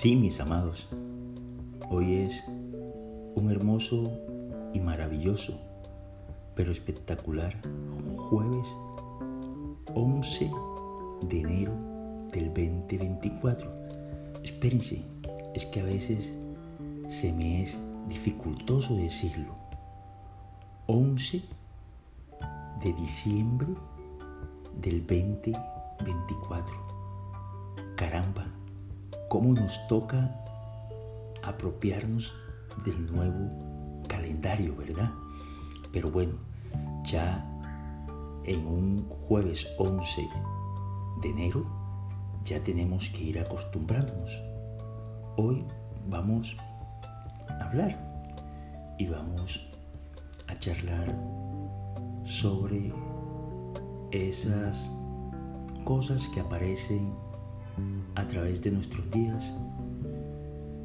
Sí, mis amados, hoy es un hermoso y maravilloso, pero espectacular jueves 11 de enero del 2024. Espérense, es que a veces se me es dificultoso decirlo. 11 de diciembre del 2024. Caramba, cómo nos toca apropiarnos del nuevo calendario, ¿verdad? Pero bueno, ya en un jueves 11 de enero ya tenemos que ir acostumbrándonos. Hoy vamos a hablar y vamos a charlar sobre esas cosas que aparecen a través de nuestros días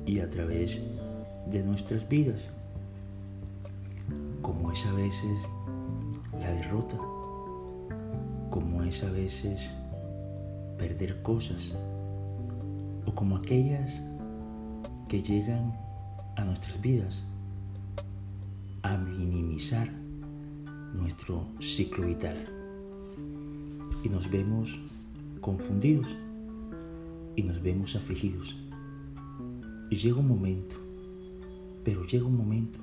y a través de nuestras vidas, como es a veces la derrota, como es a veces perder cosas, o como aquellas que llegan a nuestras vidas a minimizar nuestro ciclo vital. Y nos vemos confundidos y nos vemos afligidos. Y llega un momento, pero llega un momento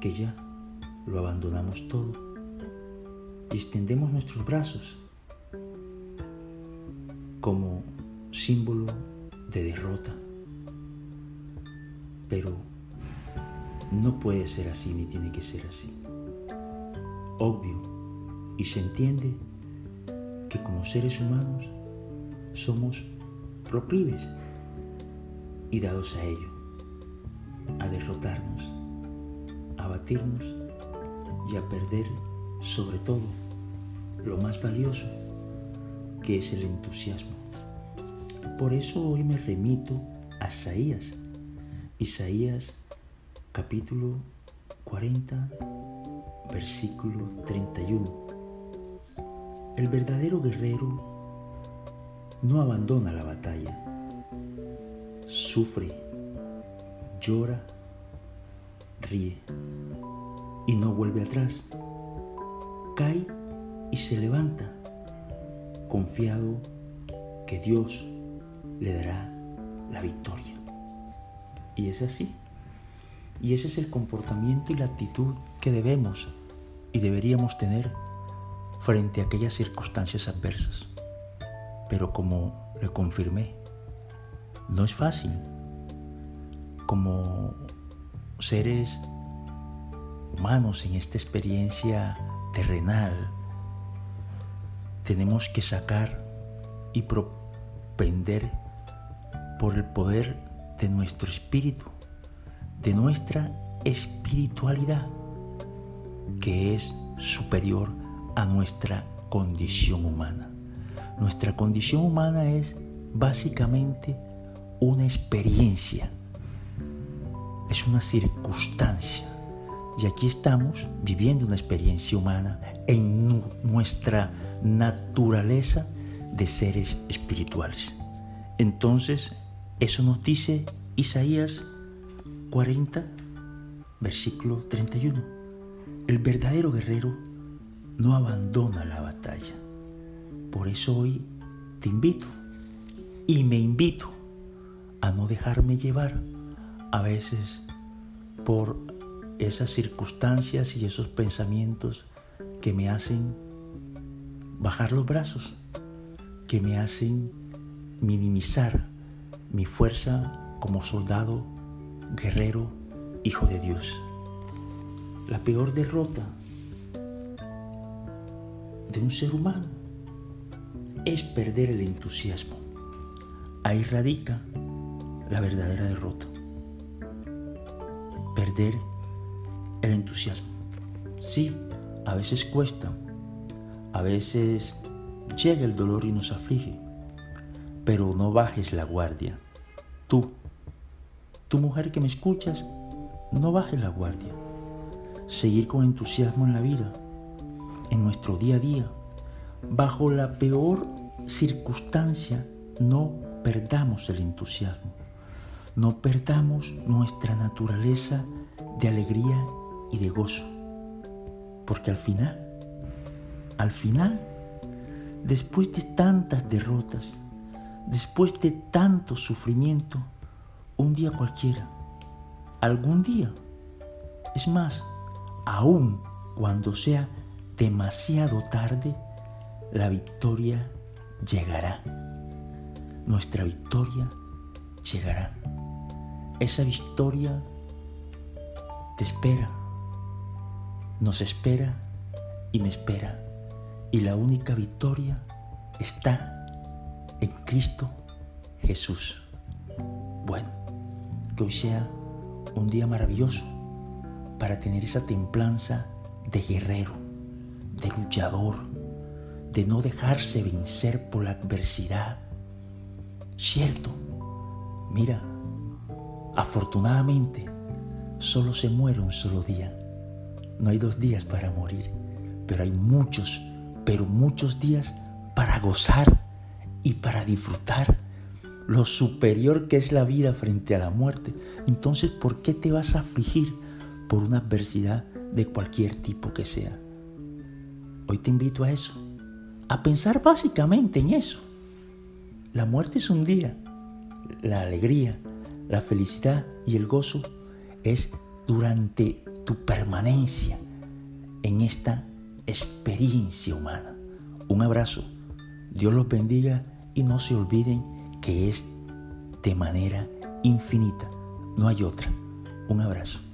que ya lo abandonamos todo y extendemos nuestros brazos como símbolo de derrota. Pero no puede ser así ni tiene que ser así. Obvio, y se entiende que como seres humanos somos proclives y dados a ello, a derrotarnos, a batirnos y a perder sobre todo lo más valioso que es el entusiasmo. Por eso hoy me remito a Isaías, Isaías capítulo 40, versículo 31. El verdadero guerrero no abandona la batalla, sufre, llora, ríe y no vuelve atrás, cae y se levanta, confiado que Dios le dará la victoria. Y es así. Y ese es el comportamiento y la actitud que debemos y deberíamos tener frente a aquellas circunstancias adversas. Pero como le confirmé, no es fácil. Como seres humanos en esta experiencia terrenal, tenemos que sacar y propender por el poder de nuestro espíritu, de nuestra espiritualidad, que es superior a nuestra condición humana. Nuestra condición humana es básicamente una experiencia, es una circunstancia. Y aquí estamos viviendo una experiencia humana en nuestra naturaleza de seres espirituales. Entonces, eso nos dice Isaías 40, versículo 31. El verdadero guerrero no abandona la batalla. Por eso hoy te invito y me invito a no dejarme llevar a veces por esas circunstancias y esos pensamientos que me hacen bajar los brazos, que me hacen minimizar mi fuerza como soldado, guerrero, hijo de Dios. La peor derrota de un ser humano es perder el entusiasmo. Ahí radica la verdadera derrota. Perder el entusiasmo. Sí, a veces cuesta, a veces llega el dolor y nos aflige, pero no bajes la guardia. Tú, tu mujer que me escuchas, no bajes la guardia. Seguir con entusiasmo en la vida, en nuestro día a día, bajo la peor circunstancia, no perdamos el entusiasmo, no perdamos nuestra naturaleza de alegría y de gozo, porque al final, al final, después de tantas derrotas, después de tanto sufrimiento, un día cualquiera, algún día, es más, aún cuando sea demasiado tarde, la victoria llegará. Nuestra victoria llegará. Esa victoria te espera, nos espera y me espera. Y la única victoria está en Cristo Jesús. Bueno, que hoy sea un día maravilloso para tener esa templanza de guerrero, de luchador, de no dejarse vencer por la adversidad. Cierto, mira, afortunadamente solo se muere un solo día. No hay dos días para morir, pero hay muchos, pero muchos días para gozar y para disfrutar lo superior que es la vida frente a la muerte. Entonces, ¿por qué te vas a afligir por una adversidad de cualquier tipo que sea? Hoy te invito a eso, a pensar básicamente en eso. La muerte es un día, la alegría, la felicidad y el gozo es durante tu permanencia en esta experiencia humana. Un abrazo, Dios los bendiga y no se olviden que es de manera infinita. No hay otra. Un abrazo.